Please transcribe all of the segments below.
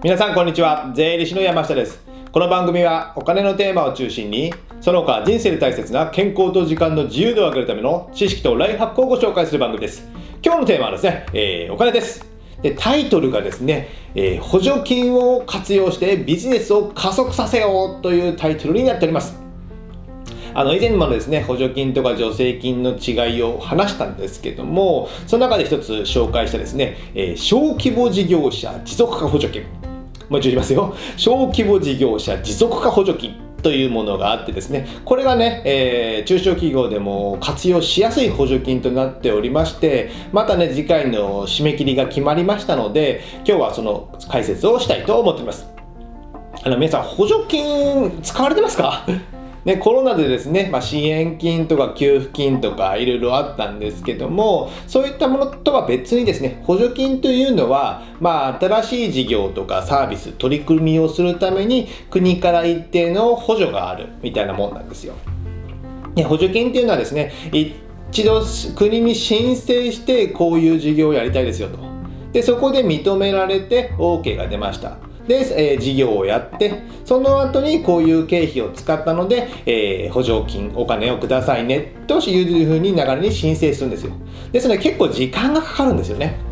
皆さんこんにちは。税理士の山下です。この番組はお金のテーマを中心にその他人生で大切な健康と時間の自由度を上げるための知識とライフハックをご紹介する番組です。今日のテーマはですね、えー、お金です。でタイトルがですね、えー、補助金を活用してビジネスを加速させようというタイトルになっております。あの以前もですね補助金とか助成金の違いを話したんですけどもその中で一つ紹介したですね、えー、小規模事業者持続化補助金。もう一度言いますよ。小規模事業者持続化補助金というものがあってですね。これがね、えー、中小企業でも活用しやすい補助金となっておりましてまたね次回の締め切りが決まりましたので今日はその解説をしたいと思っています。あの皆さん補助金使われてますか？ね、コロナでですね、まあ、支援金とか給付金とかいろいろあったんですけどもそういったものとは別にですね補助金というのは、まあ、新しい事業とかサービス取り組みをするために国から一定の補助があるみたいなもんなんですよ。で補助金っていうのはですね一度国に申請してこういう事業をやりたいですよとでそこで認められて OK が出ましたで、えー、事業をやってその後にこういう経費を使ったので、えー、補助金お金をくださいねというふうに流れに申請するんですよ。ですので結構時間がかかるんですよね。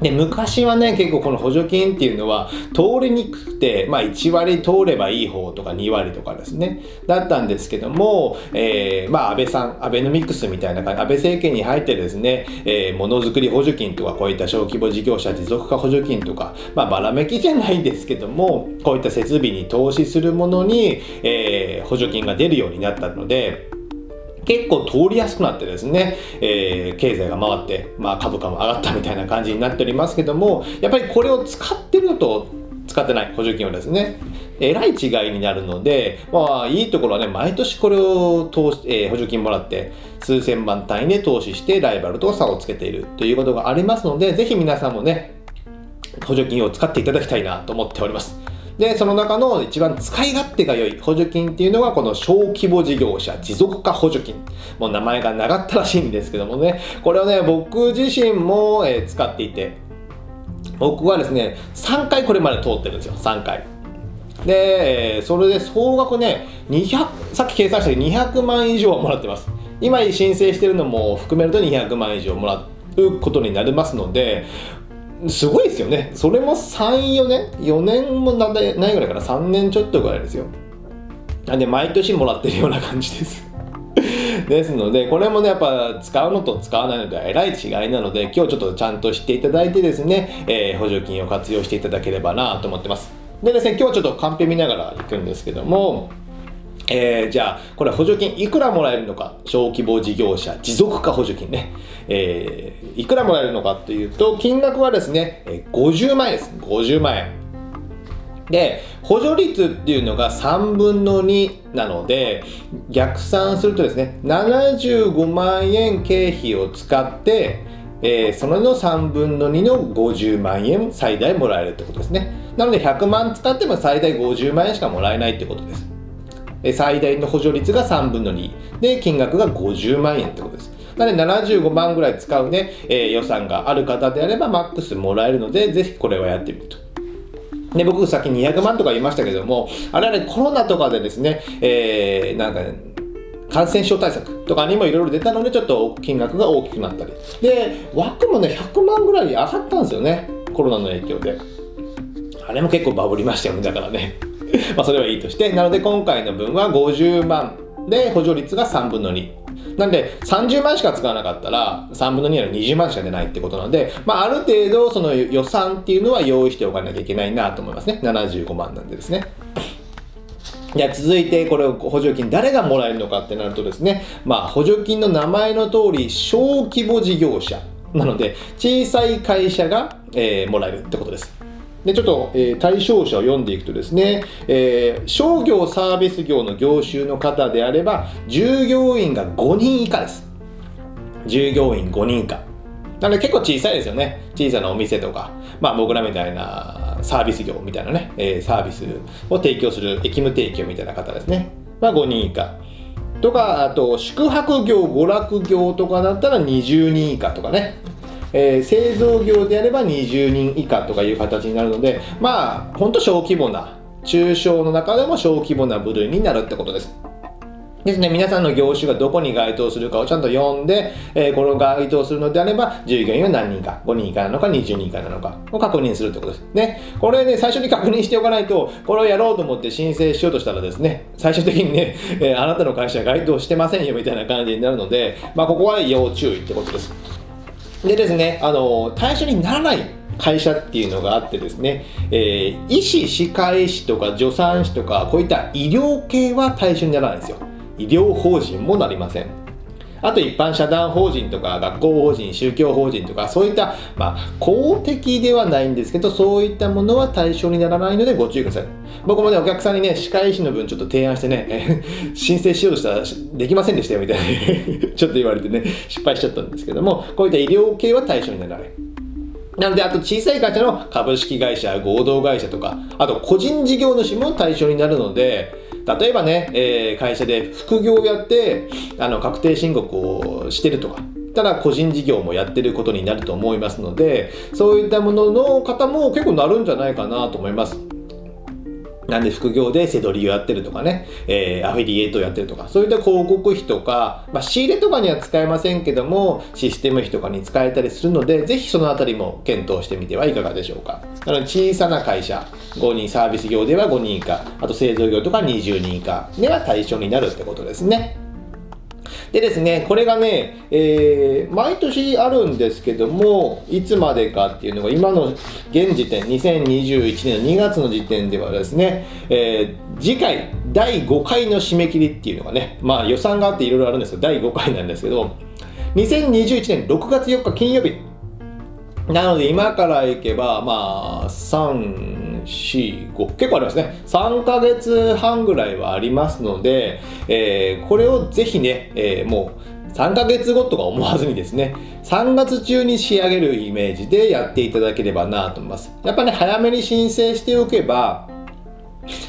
で昔はね結構この補助金っていうのは通りにくくて、まあ、1割通ればいい方とか2割とかですね。だったんですけども、えー、まあ安倍さんアベノミクスみたいな感じ安倍政権に入ってですね、えー、ものづくり補助金とかこういった小規模事業者持続化補助金とかまあばらめきじゃないんですけどもこういった設備に投資するものに、えー、補助金が出るようになったので結構通りやすくなってですね、えー、経済が回って、まあ、株価も上がったみたいな感じになっておりますけどもやっぱりこれを使ってるのと使ってない補助金はですねえらい違いになるので、まあ、いいところはね、毎年これを投資、えー、補助金もらって、数千万単位で投資してライバルと差をつけているということがありますので、ぜひ皆さんもね、補助金を使っていただきたいなと思っております。で、その中の一番使い勝手が良い補助金っていうのがこの小規模事業者持続化補助金。もう名前が長ったらしいんですけどもね、これをね、僕自身も、え使っていて、僕はですね、3回これまで通ってるんですよ、3回。で、それで総額ね、200、さっき計算したけど200万以上もらってます。今申請してるのも含めると200万以上もらうことになりますので、すごいですよね。それも34年？4年もないぐらいから3年ちょっとぐらいですよ。なんで毎年もらってるような感じです。ですのでこれもねやっぱ使うのと使わないのではえらい違いなので今日ちょっとちゃんと知っていただいてですね、えー、補助金を活用していただければなと思ってます。でですね今日はちょっとカンペ見ながら行くんですけどもえー、じゃあ、これ補助金いくらもらえるのか、小規模事業者持続化補助金ね、えー、いくらもらえるのかというと、金額はですね、50万円です。50万円。で、補助率っていうのが3分の2なので、逆算するとですね、75万円経費を使って、えー、そのの3分の2の50万円最大もらえるってことですね。なので100万使っても最大50万円しかもらえないってことです。最大の補助率が3分の2で金額が50万円ってことです。なので75万ぐらい使うね、えー、予算がある方であればマックスもらえるのでぜひこれはやってみると。で僕さっき200万とか言いましたけどもあれはねコロナとかでですね、えー、なんか、ね、感染症対策とかにもいろいろ出たのでちょっと金額が大きくなったり。で枠もね100万ぐらい上がったんですよねコロナの影響で。あれも結構バブりましたよねだからね。まあそれはいいとして、なので今回の分は50万で補助率が3分の2。なんで30万しか使わなかったら3分の2は20万しか出ないってことなので、まあ、ある程度その予算っていうのは用意しておかなきゃいけないなと思いますね。75万なんでですね。じゃあ続いてこれを補助金誰がもらえるのかってなるとですね、まあ補助金の名前の通り小規模事業者なので小さい会社が、えー、もらえるってことです。でちょっと、えー、対象者を読んでいくとですね、えー、商業サービス業の業種の方であれば従業員が5人以下です。従業員5人以下。なので結構小さいですよね。小さなお店とか、まあ、僕らみたいなサービス業みたいなね、えー、サービスを提供する役務提供みたいな方ですね、まあ、5人以下。とかあと宿泊業娯楽業とかだったら20人以下とかね。えー、製造業であれば20人以下とかいう形になるのでまあ本当小規模な中小の中でも小規模な部類になるってことですですね、皆さんの業種がどこに該当するかをちゃんと読んで、えー、これを該当するのであれば、従業員は何人か、5人以下なのか、20人以下なのかを確認するってことです。ね。これね、最初に確認しておかないと、これをやろうと思って申請しようとしたらですね、最終的にね、えー、あなたの会社は該当してませんよみたいな感じになるので、まあ、ここは要注意ってことです。でですね、あの、対象にならない会社っていうのがあってですね、えー、医師、歯科医師とか助産師とか、こういった医療系は対象にならないんですよ。医療法人もなりませんあと一般社団法人とか学校法人宗教法人とかそういった、まあ、公的ではないんですけどそういったものは対象にならないのでご注意ください。僕もねお客さんにね歯科医師の分ちょっと提案してね 申請しようとしたらできませんでしたよみたいな ちょっと言われてね失敗しちゃったんですけどもこういった医療系は対象にならない。なので、あと小さい会社の株式会社、合同会社とか、あと個人事業主も対象になるので、例えばね、えー、会社で副業をやってあの確定申告をしてるとかただ個人事業もやってることになると思いますのでそういったものの方も結構なるんじゃないかなと思います。なんで副業でセドリをやってるとかね、えー、アフィリエイトをやってるとか、そういった広告費とか、まあ、仕入れとかには使えませんけども、システム費とかに使えたりするので、ぜひそのあたりも検討してみてはいかがでしょうか。なので小さな会社、5人サービス業では5人以下、あと製造業とか20人以下では対象になるってことですね。でですね、これがね、えー、毎年あるんですけども、いつまでかっていうのが、今の現時点、2021年の2月の時点ではですね、えー、次回、第5回の締め切りっていうのがね、まあ予算があっていろいろあるんですけど、第5回なんですけど、2021年6月4日金曜日、なので今から行けば、まあ、3、4、5、結構ありますね。3ヶ月半ぐらいはありますので、えー、これをぜひね、えー、もう3ヶ月後とか思わずにですね、3月中に仕上げるイメージでやっていただければなと思います。やっぱね、早めに申請しておけば、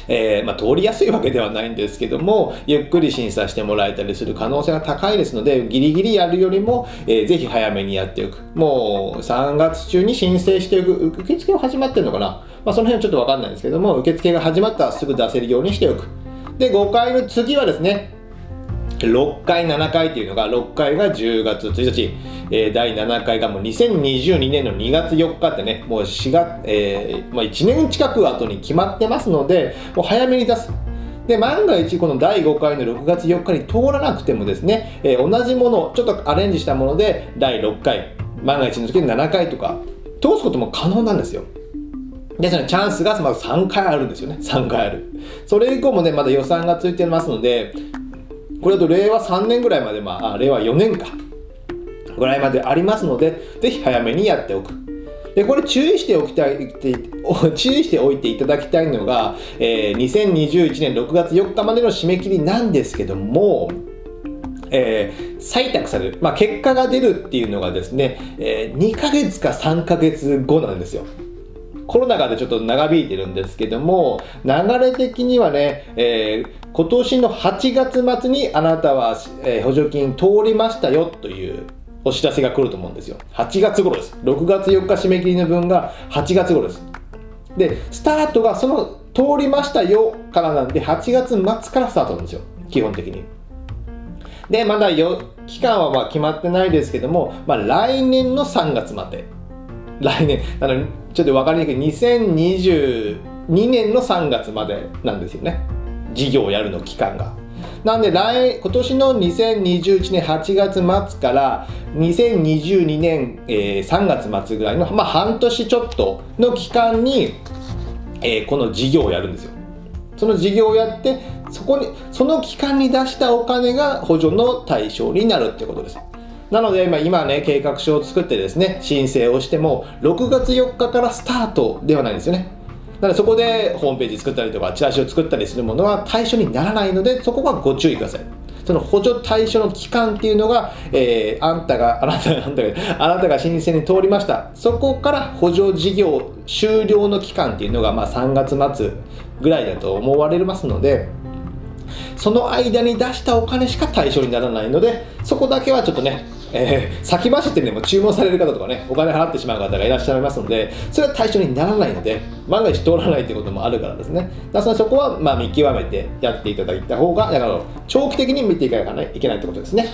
えー、まあ、通りやすいわけではないんですけどもゆっくり審査してもらえたりする可能性が高いですのでギリギリやるよりも、えー、ぜひ早めにやっておくもう3月中に申請しておく受付は始まってるのかな、まあ、その辺はちょっと分かんないんですけども受付が始まったらすぐ出せるようにしておくで5回の次はですね6回、7回っていうのが、6回が10月1日、えー、第7回がもう2022年の2月4日ってね、もう4月、えー、まあ、1年近く後に決まってますので、もう早めに出す。で、万が一この第5回の6月4日に通らなくてもですね、えー、同じもの、ちょっとアレンジしたもので、第6回、万が一の時に7回とか、通すことも可能なんですよ。で、そのチャンスがまず3回あるんですよね。3回ある。それ以降もね、まだ予算がついてますので、これだと令和3年ぐらいまで、まあ、令和4年か、ぐらいまでありますので、ぜひ早めにやっておく。で、これ注意しておきたい、注意しておいていただきたいのが、えー、2021年6月4日までの締め切りなんですけども、えー、採択される、まあ、結果が出るっていうのがですね、えー、2ヶ月か3ヶ月後なんですよ。コロナ禍でちょっと長引いてるんですけども、流れ的にはね、えー、今年の8月末にあなたは、えー、補助金通りましたよというお知らせが来ると思うんですよ。8月頃です。6月4日締め切りの分が8月頃です。で、スタートがその通りましたよからなんで、8月末からスタートなんですよ。基本的に。で、まだよ期間はま決まってないですけども、まあ、来年の3月まで。来年、あのちょっと分かりにくい2022年の3月までなんですよね事業をやるの期間が。なんで来今年の2021年8月末から2022年、えー、3月末ぐらいの、まあ、半年ちょっとの期間に、えー、この事業をやるんですよ。その事業をやってそこにその期間に出したお金が補助の対象になるってことです。なので、まあ、今ね、計画書を作ってですね、申請をしても、6月4日からスタートではないんですよね。なので、そこでホームページ作ったりとか、チラシを作ったりするものは対象にならないので、そこはご注意ください。その補助対象の期間っていうのが、えー、あんたが、あなたが、あなたが、あなたが申請に通りました。そこから補助事業終了の期間っていうのが、まあ、3月末ぐらいだと思われますので、その間に出したお金しか対象にならないので、そこだけはちょっとね、えー、先走ってでも注文される方とかねお金払ってしまう方がいらっしゃいますのでそれは対象にならないので万が一通らないということもあるからですね。だからそこはま見極めてやっていただいた方がだから長期的に見ていかないといけないってことですね。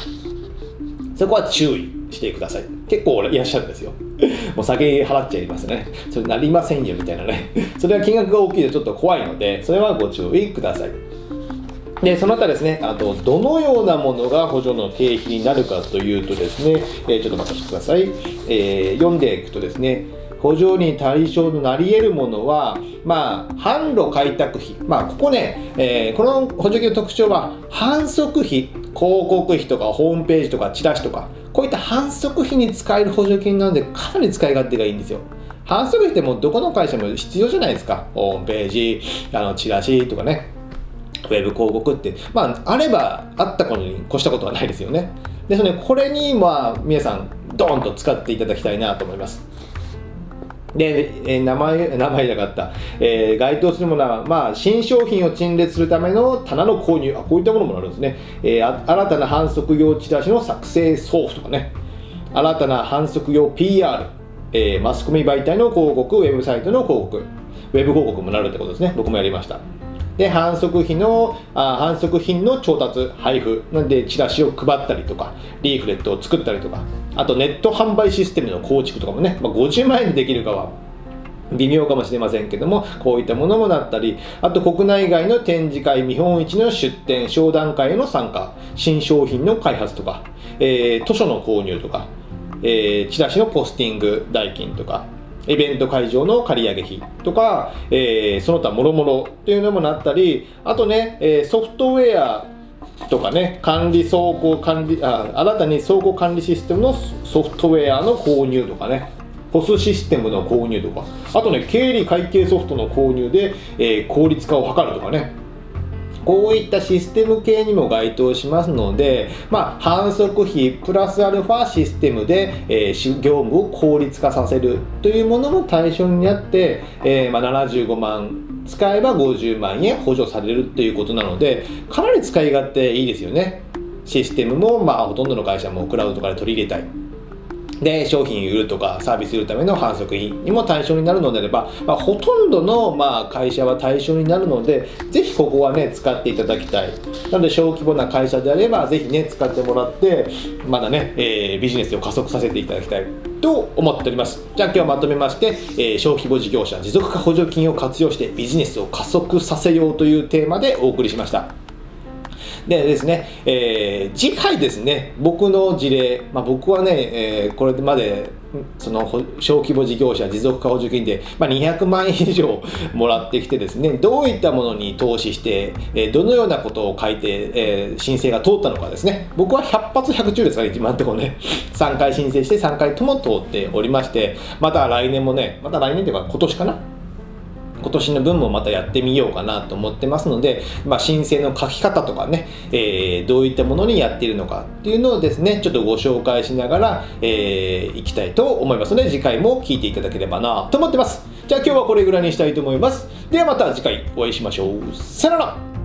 そこは注意してください。結構いらっしゃるんですよ。もう先払っちゃいますね。それなりませんよみたいなね。それは金額が大きいとちょっと怖いのでそれはご注意ください。でその他ですね、あと、どのようなものが補助の経費になるかというとですね、えー、ちょっと待ってください、えー、読んでいくとですね、補助に対象となり得るものは、まあ、販路開拓費。まあ、ここね、えー、この補助金の特徴は、反則費、広告費とか、ホームページとか、チラシとか、こういった反則費に使える補助金なので、かなり使い勝手がいいんですよ。反則費ってもうどこの会社も必要じゃないですか。ホームページ、あのチラシとかね。ウェブ広告って、まあ、あればあったことに越したことはないですよね。で、それこれに、まあ、皆さん、ドーンと使っていただきたいなと思います。で、えー、名前、名前なかった、えー、該当するものは、まあ、新商品を陳列するための棚の購入、あこういったものもあるんですね、えー、新たな反則用チラシの作成送付とかね、新たな反則用 PR、えー、マスコミ媒体の広告、ウェブサイトの広告、ウェブ広告もなるってことですね、僕もやりました。で反則費のあ反則品の調達配布。なんでチラシを配ったりとかリーフレットを作ったりとか。あとネット販売システムの構築とかもね、まあ、50万円でできるかは微妙かもしれませんけどもこういったものもなったり。あと国内外の展示会見本市の出展商談会への参加。新商品の開発とか、えー、図書の購入とか、えー、チラシのポスティング代金とか。イベント会場の借り上げ費とか、えー、その他もろもろっていうのもなったり、あとね、え、ソフトウェアとかね、管理走行管理あ、新たに走行管理システムのソフトウェアの購入とかね、POS システムの購入とか、あとね、経理会計ソフトの購入で、えー、効率化を図るとかね、こういったシステム系にも該当しますので、まあ、反則費プラスアルファシステムで、えー、業務を効率化させるというものも対象になって、えー、まあ、75万使えば50万円補助されるということなのでかなり使い勝手いいですよね。システムも、まあ、ほとんどの会社もクラウドとかで取り入れたい。で商品売るとかサービス売るための反則品にも対象になるのであれば、まあ、ほとんどのまあ会社は対象になるのでぜひここはね使っていただきたい。なので小規模な会社であればぜひね使ってもらってまだね、えー、ビジネスを加速させていただきたい。と思っております。じゃあ今日まとめまして、えー、小規模事業者持続化補助金を活用してビジネスを加速させようというテーマでお送りしました。でですね、えー、次回ですね、僕の事例、まあ、僕はね、えー、これまでその小規模事業者持続化補助金で、まあ、200万円以上 もらってきてですねどういったものに投資して、え、どのようなことを書いて、え、申請が通ったのかですね。僕は100発100中ですから一番とこね。3回申請して3回とも通っておりましてまた来年もねまた来年というか今年かな今年の分もまたやってみようかなと思ってますので、まあ、申請の書き方とかね、えー、どういったものにやっているのかっていうのをですね、ちょっとご紹介しながら、えー、いきたいと思いますので、次回も聞いていただければなと思ってます。じゃあ今日はこれぐらいにしたいと思います。ではまた次回お会いしましょう。さよなら